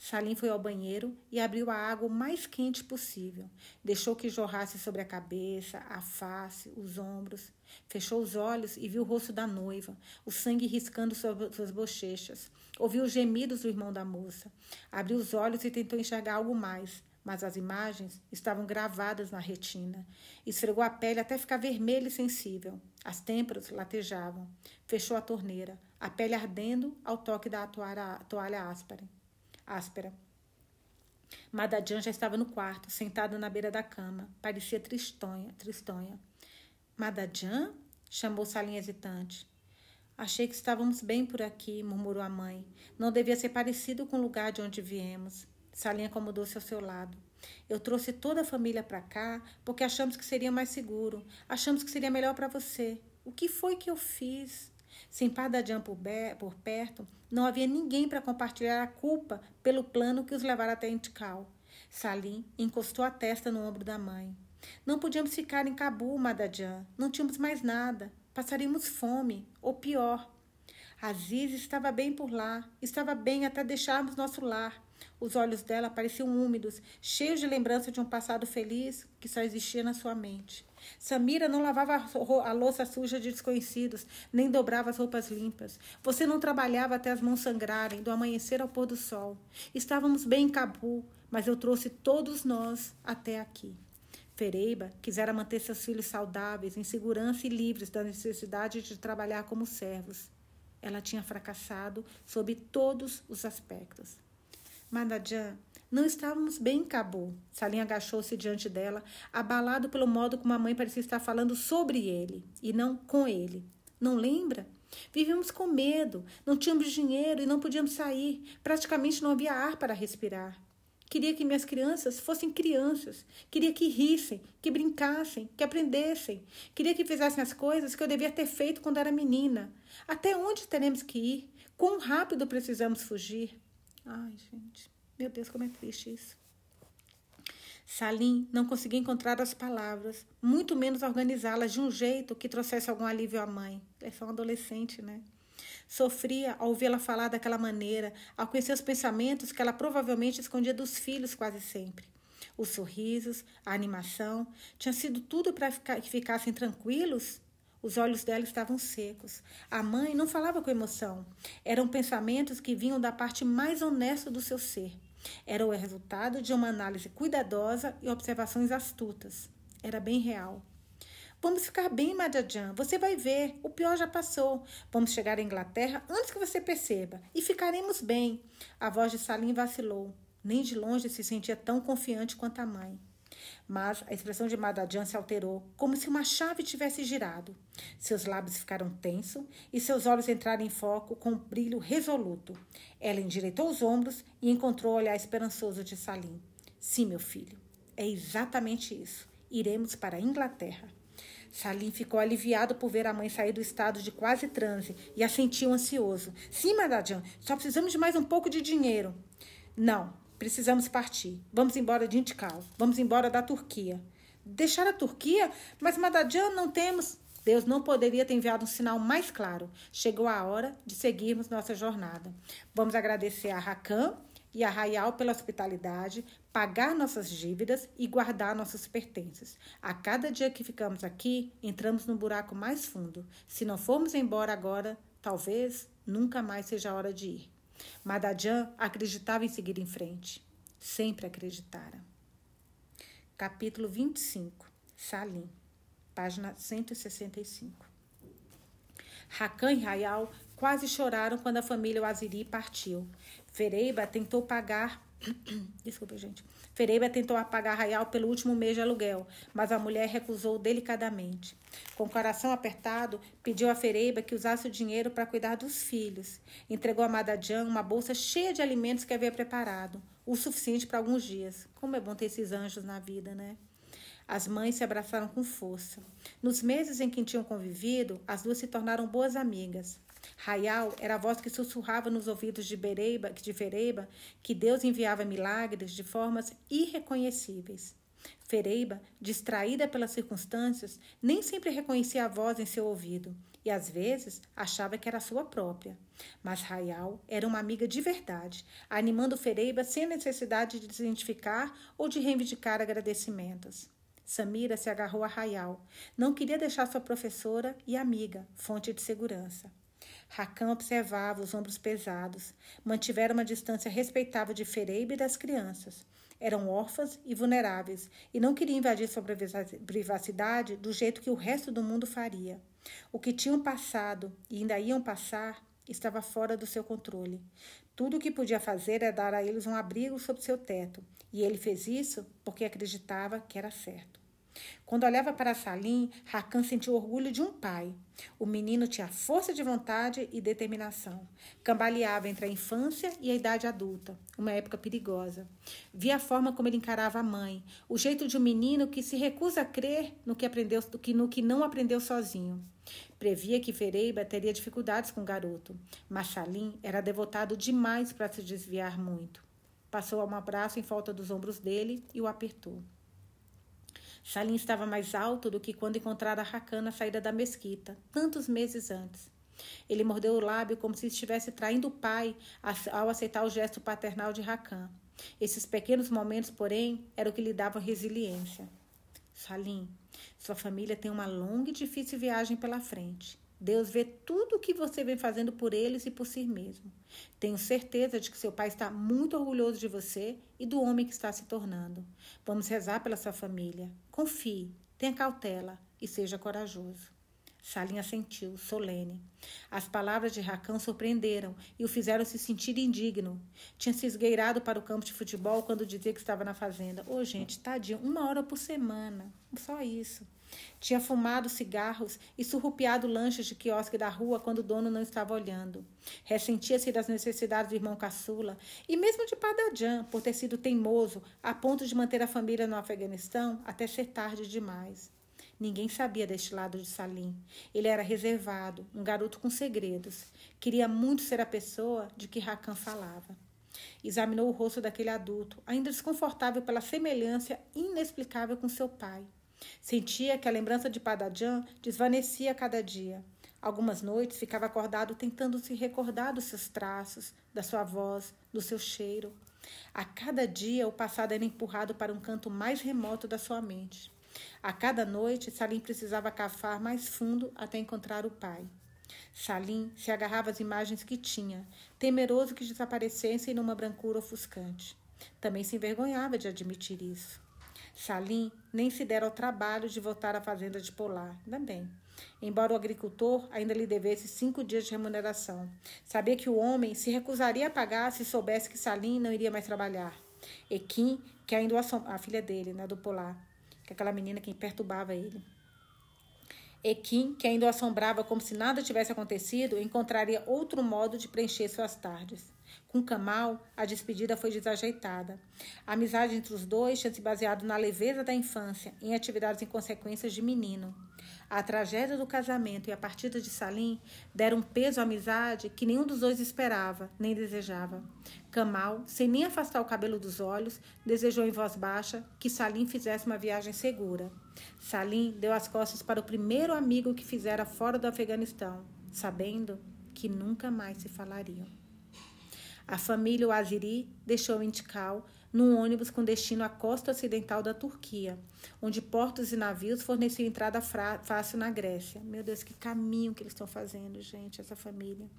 Salim foi ao banheiro e abriu a água o mais quente possível. Deixou que jorrasse sobre a cabeça, a face, os ombros. Fechou os olhos e viu o rosto da noiva, o sangue riscando suas bochechas. Ouviu os gemidos do irmão da moça. Abriu os olhos e tentou enxergar algo mais, mas as imagens estavam gravadas na retina. Esfregou a pele até ficar vermelha e sensível. As têmporas latejavam. Fechou a torneira, a pele ardendo ao toque da toalha, toalha áspera. áspera. Madadian já estava no quarto, sentada na beira da cama. Parecia tristonha, tristonha. Madadian? chamou Salim hesitante. Achei que estávamos bem por aqui, murmurou a mãe. Não devia ser parecido com o lugar de onde viemos. Salim acomodou-se ao seu lado. Eu trouxe toda a família para cá porque achamos que seria mais seguro. Achamos que seria melhor para você. O que foi que eu fiz? Sem Padadian por, por perto, não havia ninguém para compartilhar a culpa pelo plano que os levara até Intikal. Salim encostou a testa no ombro da mãe. Não podíamos ficar em Cabul, Madadian. Não tínhamos mais nada. Passaríamos fome, ou pior. Aziz estava bem por lá, estava bem até deixarmos nosso lar. Os olhos dela pareciam úmidos, cheios de lembrança de um passado feliz que só existia na sua mente. Samira não lavava a louça suja de desconhecidos, nem dobrava as roupas limpas. Você não trabalhava até as mãos sangrarem, do amanhecer ao pôr do sol. Estávamos bem em Cabu, mas eu trouxe todos nós até aqui. Fereiba quisera manter seus filhos saudáveis, em segurança e livres da necessidade de trabalhar como servos. Ela tinha fracassado sob todos os aspectos. Madadjan, não estávamos bem em Cabo. Salim agachou-se diante dela, abalado pelo modo como a mãe parecia estar falando sobre ele e não com ele. Não lembra? Vivíamos com medo, não tínhamos dinheiro e não podíamos sair. Praticamente não havia ar para respirar. Queria que minhas crianças fossem crianças. Queria que rissem, que brincassem, que aprendessem. Queria que fizessem as coisas que eu devia ter feito quando era menina. Até onde teremos que ir? Quão rápido precisamos fugir? Ai, gente, meu Deus, como é triste isso. Salim não conseguia encontrar as palavras, muito menos organizá-las de um jeito que trouxesse algum alívio à mãe. É só um adolescente, né? Sofria ao vê-la falar daquela maneira, ao conhecer os pensamentos que ela provavelmente escondia dos filhos quase sempre. Os sorrisos, a animação, tinha sido tudo para que ficassem tranquilos? Os olhos dela estavam secos. A mãe não falava com emoção. Eram pensamentos que vinham da parte mais honesta do seu ser. Era o resultado de uma análise cuidadosa e observações astutas. Era bem real. Vamos ficar bem, Madjajan. Você vai ver. O pior já passou. Vamos chegar à Inglaterra antes que você perceba. E ficaremos bem. A voz de Salim vacilou. Nem de longe se sentia tão confiante quanto a mãe. Mas a expressão de Madadjan se alterou, como se uma chave tivesse girado. Seus lábios ficaram tensos e seus olhos entraram em foco com um brilho resoluto. Ela endireitou os ombros e encontrou o olhar esperançoso de Salim. Sim, meu filho, é exatamente isso. Iremos para a Inglaterra. Salim ficou aliviado por ver a mãe sair do estado de quase transe e assentiu ansioso. Sim, Madadjan, só precisamos de mais um pouco de dinheiro. Não, precisamos partir. Vamos embora de Intikal. Vamos embora da Turquia. Deixar a Turquia? Mas, Madadjan, não temos. Deus não poderia ter enviado um sinal mais claro. Chegou a hora de seguirmos nossa jornada. Vamos agradecer a Rakan e arraial pela hospitalidade, pagar nossas dívidas e guardar nossos pertences. A cada dia que ficamos aqui, entramos num buraco mais fundo. Se não formos embora agora, talvez nunca mais seja a hora de ir. Madadjan acreditava em seguir em frente. Sempre acreditara. Capítulo 25. Salim. Página 165. Rakan e Rayal quase choraram quando a família Waziri partiu. Fereiba tentou pagar. Desculpa, gente. Fereiba tentou pagar Rayal pelo último mês de aluguel, mas a mulher recusou delicadamente. Com o coração apertado, pediu a Fereiba que usasse o dinheiro para cuidar dos filhos. Entregou a Madadian uma bolsa cheia de alimentos que havia preparado, o suficiente para alguns dias. Como é bom ter esses anjos na vida, né? As mães se abraçaram com força. Nos meses em que tinham convivido, as duas se tornaram boas amigas. Raial era a voz que sussurrava nos ouvidos de Bereiba, de Fereiba que Deus enviava milagres de formas irreconhecíveis. Fereiba, distraída pelas circunstâncias, nem sempre reconhecia a voz em seu ouvido e às vezes achava que era sua própria. Mas Raial era uma amiga de verdade, animando Fereiba sem necessidade de se identificar ou de reivindicar agradecimentos. Samira se agarrou a Raial. Não queria deixar sua professora e amiga, fonte de segurança. Rakan observava os ombros pesados. Mantiveram uma distância respeitável de Fereiba e das crianças. eram órfãs e vulneráveis e não queriam invadir sua privacidade do jeito que o resto do mundo faria. O que tinham passado e ainda iam passar estava fora do seu controle. Tudo o que podia fazer era dar a eles um abrigo sob seu teto, e ele fez isso porque acreditava que era certo. Quando olhava para Salim, Rakan sentiu orgulho de um pai. O menino tinha força de vontade e determinação. Cambaleava entre a infância e a idade adulta, uma época perigosa. Via a forma como ele encarava a mãe, o jeito de um menino que se recusa a crer no que, aprendeu, no que não aprendeu sozinho. Previa que Fereiba teria dificuldades com o garoto, mas Salim era devotado demais para se desviar muito. Passou um abraço em volta dos ombros dele e o apertou. Salim estava mais alto do que quando encontrara Rakan na saída da mesquita, tantos meses antes. Ele mordeu o lábio como se estivesse traindo o pai ao aceitar o gesto paternal de Rakan. Esses pequenos momentos, porém, eram o que lhe davam resiliência. Salim, sua família tem uma longa e difícil viagem pela frente. Deus vê tudo o que você vem fazendo por eles e por si mesmo. Tenho certeza de que seu pai está muito orgulhoso de você e do homem que está se tornando. Vamos rezar pela sua família. Confie, tenha cautela e seja corajoso. Salim assentiu, solene. As palavras de Racão surpreenderam e o fizeram se sentir indigno. Tinha se esgueirado para o campo de futebol quando dizia que estava na fazenda. Ô, oh, gente, tadinho, uma hora por semana. Só isso. Tinha fumado cigarros e surrupiado lanches de quiosque da rua quando o dono não estava olhando. Ressentia-se das necessidades do irmão caçula e mesmo de Padajan por ter sido teimoso a ponto de manter a família no Afeganistão até ser tarde demais. Ninguém sabia deste lado de Salim. Ele era reservado, um garoto com segredos. Queria muito ser a pessoa de que Rakan falava. Examinou o rosto daquele adulto, ainda desconfortável pela semelhança inexplicável com seu pai. Sentia que a lembrança de Padajan desvanecia cada dia. Algumas noites ficava acordado tentando se recordar dos seus traços, da sua voz, do seu cheiro. A cada dia o passado era empurrado para um canto mais remoto da sua mente. A cada noite, Salim precisava cavar mais fundo até encontrar o pai. Salim se agarrava às imagens que tinha, temeroso que desaparecessem numa brancura ofuscante. Também se envergonhava de admitir isso. Salim nem se dera ao trabalho de voltar à fazenda de Polar. Ainda bem. Embora o agricultor ainda lhe devesse cinco dias de remuneração. Sabia que o homem se recusaria a pagar se soubesse que Salim não iria mais trabalhar. Equim, que ainda a filha dele, né, do Polar, que é aquela menina que perturbava ele. Equim, que ainda o assombrava como se nada tivesse acontecido, encontraria outro modo de preencher suas tardes. Com Kamal, a despedida foi desajeitada. A amizade entre os dois tinha se baseado na leveza da infância, em atividades inconsequências de menino. A tragédia do casamento e a partida de Salim deram peso à amizade que nenhum dos dois esperava, nem desejava. Kamal, sem nem afastar o cabelo dos olhos, desejou em voz baixa que Salim fizesse uma viagem segura. Salim deu as costas para o primeiro amigo que fizera fora do Afeganistão, sabendo que nunca mais se falariam. A família Oaziri deixou Intikal num ônibus com destino à costa ocidental da Turquia, onde portos e navios forneciam entrada fácil na Grécia. Meu Deus, que caminho que eles estão fazendo, gente, essa família.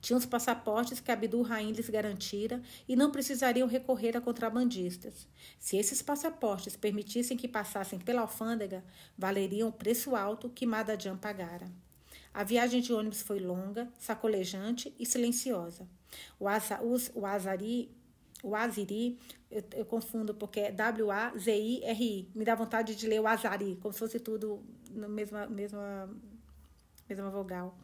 Tinham os passaportes que Abdul Rahim lhes garantira e não precisariam recorrer a contrabandistas. Se esses passaportes permitissem que passassem pela alfândega, valeriam o preço alto que Madajan pagara. A viagem de ônibus foi longa, sacolejante e silenciosa. O, Asa, o Azari, o Aziri, eu, eu, confundo porque é W-A-Z-I-R-I. Me dá vontade de ler o Azari, como se fosse tudo na mesma, mesma, mesma vogal.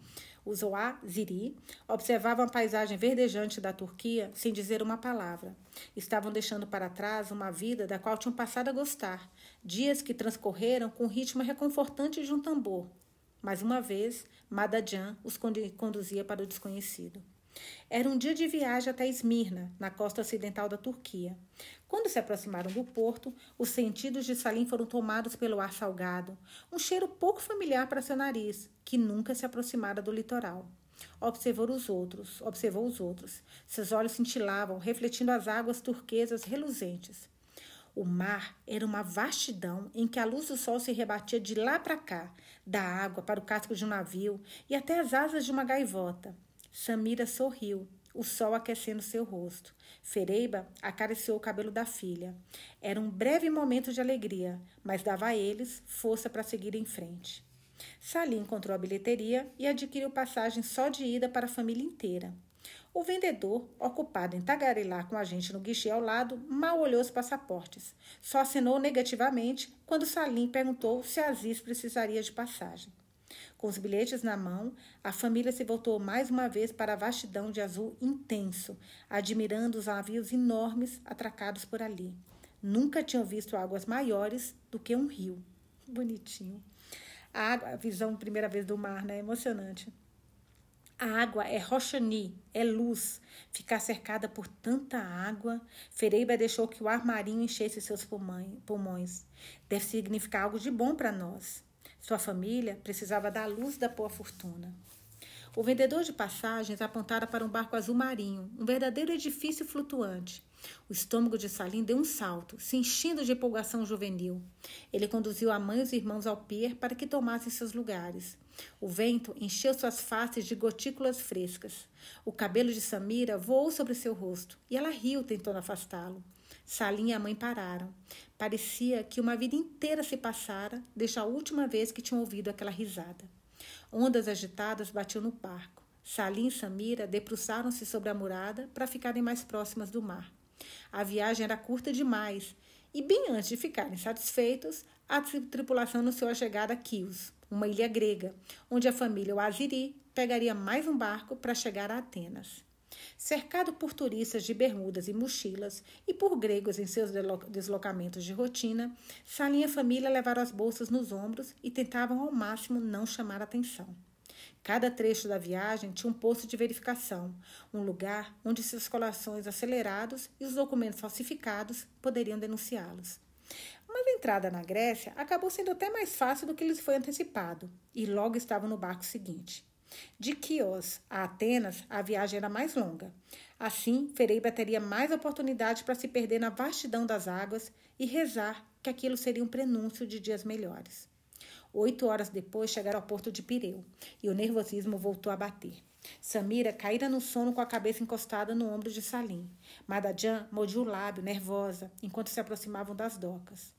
O Zoaziri observavam a paisagem verdejante da Turquia sem dizer uma palavra. Estavam deixando para trás uma vida da qual tinham passado a gostar, dias que transcorreram com o ritmo reconfortante de um tambor. Mais uma vez, Madajan os conduzia para o desconhecido. Era um dia de viagem até Esmirna, na costa ocidental da Turquia. Quando se aproximaram do porto, os sentidos de Salim foram tomados pelo ar salgado, um cheiro pouco familiar para seu nariz, que nunca se aproximara do litoral. Observou os outros, observou os outros. Seus olhos cintilavam, refletindo as águas turquesas reluzentes. O mar era uma vastidão em que a luz do sol se rebatia de lá para cá, da água para o casco de um navio e até as asas de uma gaivota. Samira sorriu, o sol aquecendo seu rosto. Fereiba acariciou o cabelo da filha. Era um breve momento de alegria, mas dava a eles força para seguir em frente. Salim encontrou a bilheteria e adquiriu passagem só de ida para a família inteira. O vendedor, ocupado em tagarelar com a gente no guichê ao lado, mal olhou os passaportes. Só assinou negativamente quando Salim perguntou se Aziz precisaria de passagem. Com os bilhetes na mão, a família se voltou mais uma vez para a vastidão de azul intenso, admirando os navios enormes atracados por ali. Nunca tinham visto águas maiores do que um rio. Bonitinho. A água, a visão primeira vez do mar, né? Emocionante. A água é roxani, é luz. Ficar cercada por tanta água, Fereiba deixou que o ar marinho enchesse seus pulmões. Deve significar algo de bom para nós. Sua família precisava da luz da boa fortuna. O vendedor de passagens apontara para um barco azul marinho, um verdadeiro edifício flutuante. O estômago de Salim deu um salto, se enchendo de empolgação juvenil. Ele conduziu a mãe e os irmãos ao pier para que tomassem seus lugares. O vento encheu suas faces de gotículas frescas. O cabelo de Samira voou sobre seu rosto e ela riu tentando afastá-lo. Salim e a mãe pararam. Parecia que uma vida inteira se passara desde a última vez que tinham ouvido aquela risada. Ondas agitadas batiam no barco. Salim e Samira debruçaram-se sobre a murada para ficarem mais próximas do mar. A viagem era curta demais e, bem antes de ficarem satisfeitos, a tripulação anunciou a chegada a Chios, uma ilha grega, onde a família Oaziri pegaria mais um barco para chegar a Atenas. Cercado por turistas de bermudas e mochilas e por gregos em seus deslocamentos de rotina, Salim e a família levaram as bolsas nos ombros e tentavam ao máximo não chamar atenção. Cada trecho da viagem tinha um posto de verificação, um lugar onde seus corações acelerados e os documentos falsificados poderiam denunciá-los. Mas a entrada na Grécia acabou sendo até mais fácil do que lhes foi antecipado, e logo estavam no barco seguinte. De Quios a Atenas, a viagem era mais longa. Assim, Fereiba teria mais oportunidade para se perder na vastidão das águas e rezar que aquilo seria um prenúncio de dias melhores. Oito horas depois chegaram ao porto de Pireu e o nervosismo voltou a bater. Samira caíra no sono com a cabeça encostada no ombro de Salim. Madajan mordia o lábio, nervosa, enquanto se aproximavam das docas.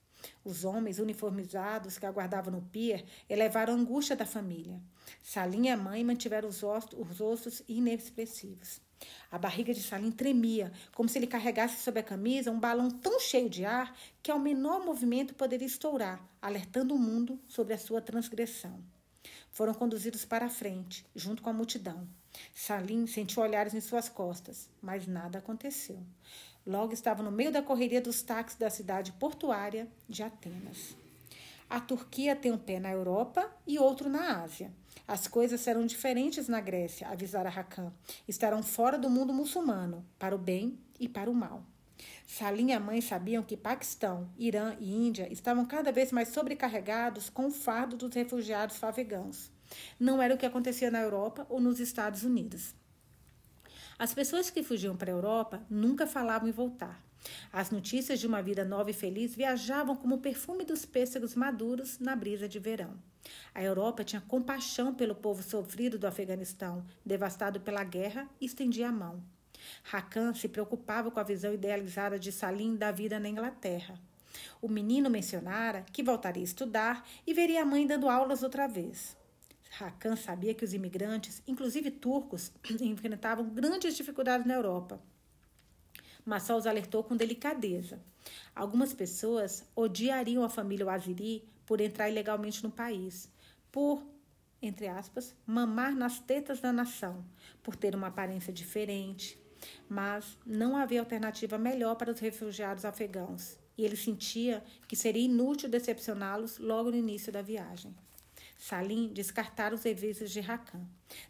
Os homens uniformizados que aguardavam no pier elevaram a angústia da família. Salim e a mãe mantiveram os ossos, os ossos inexpressivos. A barriga de Salim tremia, como se ele carregasse sob a camisa um balão tão cheio de ar que ao menor movimento poderia estourar, alertando o mundo sobre a sua transgressão. Foram conduzidos para a frente, junto com a multidão. Salim sentiu olhares em suas costas, mas nada aconteceu. Logo estava no meio da correria dos táxis da cidade portuária de Atenas. A Turquia tem um pé na Europa e outro na Ásia. As coisas serão diferentes na Grécia, avisara Hakan. Estarão fora do mundo muçulmano, para o bem e para o mal. Salim e a mãe sabiam que Paquistão, Irã e Índia estavam cada vez mais sobrecarregados com o fardo dos refugiados favegãos. Não era o que acontecia na Europa ou nos Estados Unidos. As pessoas que fugiam para a Europa nunca falavam em voltar. As notícias de uma vida nova e feliz viajavam como o perfume dos pêssegos maduros na brisa de verão. A Europa tinha compaixão pelo povo sofrido do Afeganistão, devastado pela guerra, e estendia a mão. Hakan se preocupava com a visão idealizada de Salim da vida na Inglaterra. O menino mencionara que voltaria a estudar e veria a mãe dando aulas outra vez. Hakan sabia que os imigrantes, inclusive turcos, enfrentavam grandes dificuldades na Europa. Mas só os alertou com delicadeza. Algumas pessoas odiariam a família Waziri por entrar ilegalmente no país, por, entre aspas, mamar nas tetas da nação, por ter uma aparência diferente. Mas não havia alternativa melhor para os refugiados afegãos, e ele sentia que seria inútil decepcioná-los logo no início da viagem. Salim descartara os serviços de Rakan.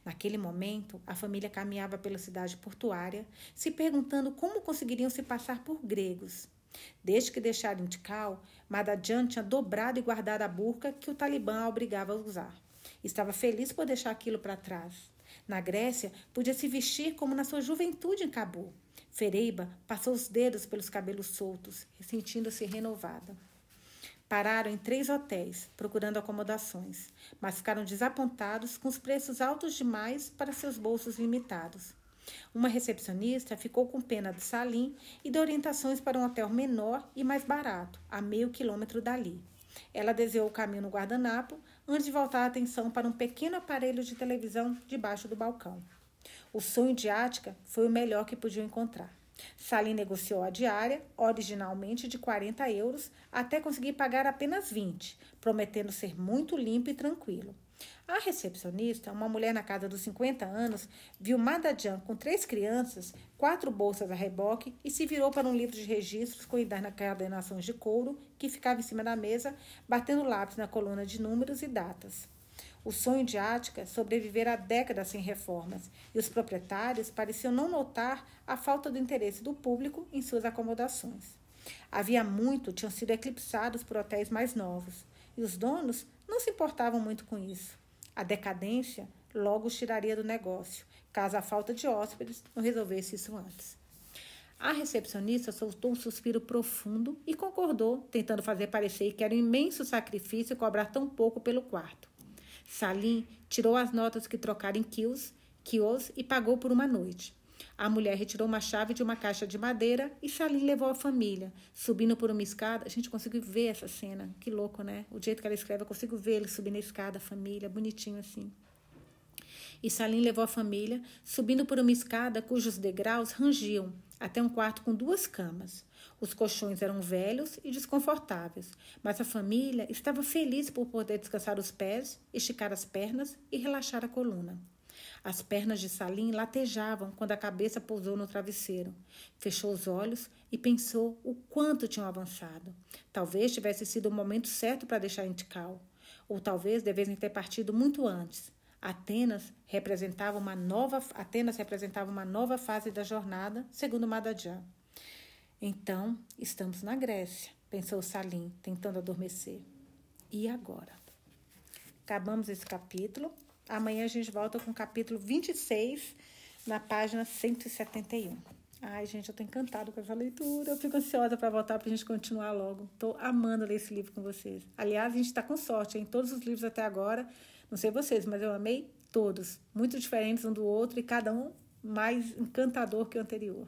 Naquele momento, a família caminhava pela cidade portuária, se perguntando como conseguiriam se passar por gregos. Desde que deixaram Tikal, Madajan tinha dobrado e guardado a burca que o Talibã a obrigava a usar. Estava feliz por deixar aquilo para trás. Na Grécia, podia se vestir como na sua juventude em Cabo. Fereiba passou os dedos pelos cabelos soltos, sentindo-se renovada. Pararam em três hotéis, procurando acomodações, mas ficaram desapontados com os preços altos demais para seus bolsos limitados. Uma recepcionista ficou com pena de Salim e deu orientações para um hotel menor e mais barato, a meio quilômetro dali. Ela desviou o caminho no guardanapo antes de voltar a atenção para um pequeno aparelho de televisão debaixo do balcão. O sonho de Ática foi o melhor que podia encontrar. Salim negociou a diária, originalmente de 40 euros, até conseguir pagar apenas 20, prometendo ser muito limpo e tranquilo. A recepcionista, uma mulher na casa dos 50 anos, viu Madadian com três crianças, quatro bolsas a reboque e se virou para um livro de registros com encadernações de couro que ficava em cima da mesa, batendo lápis na coluna de números e datas. O sonho de Ática sobrevivera décadas sem reformas, e os proprietários pareciam não notar a falta do interesse do público em suas acomodações. Havia muito tinham sido eclipsados por hotéis mais novos, e os donos não se importavam muito com isso. A decadência logo os tiraria do negócio, caso a falta de hóspedes não resolvesse isso antes. A recepcionista soltou um suspiro profundo e concordou, tentando fazer parecer que era um imenso sacrifício cobrar tão pouco pelo quarto. Salim tirou as notas que trocaram em quios, quios e pagou por uma noite. A mulher retirou uma chave de uma caixa de madeira e Salim levou a família, subindo por uma escada. A gente conseguiu ver essa cena. Que louco, né? O jeito que ela escreve, eu consigo ver ele subindo a escada, a família, bonitinho assim. E Salim levou a família, subindo por uma escada cujos degraus rangiam, até um quarto com duas camas. Os colchões eram velhos e desconfortáveis, mas a família estava feliz por poder descansar os pés, esticar as pernas e relaxar a coluna. As pernas de Salim latejavam quando a cabeça pousou no travesseiro. Fechou os olhos e pensou o quanto tinham avançado. Talvez tivesse sido o momento certo para deixar Intical, ou talvez devessem ter partido muito antes. Atenas representava uma nova Atenas representava uma nova fase da jornada, segundo Madadjan. Então, estamos na Grécia, pensou Salim, tentando adormecer. E agora? Acabamos esse capítulo. Amanhã a gente volta com o capítulo 26, na página 171. Ai, gente, eu tô encantado com essa leitura. Eu fico ansiosa para voltar para a gente continuar logo. Tô amando ler esse livro com vocês. Aliás, a gente está com sorte em todos os livros até agora. Não sei vocês, mas eu amei todos. Muito diferentes um do outro e cada um mais encantador que o anterior.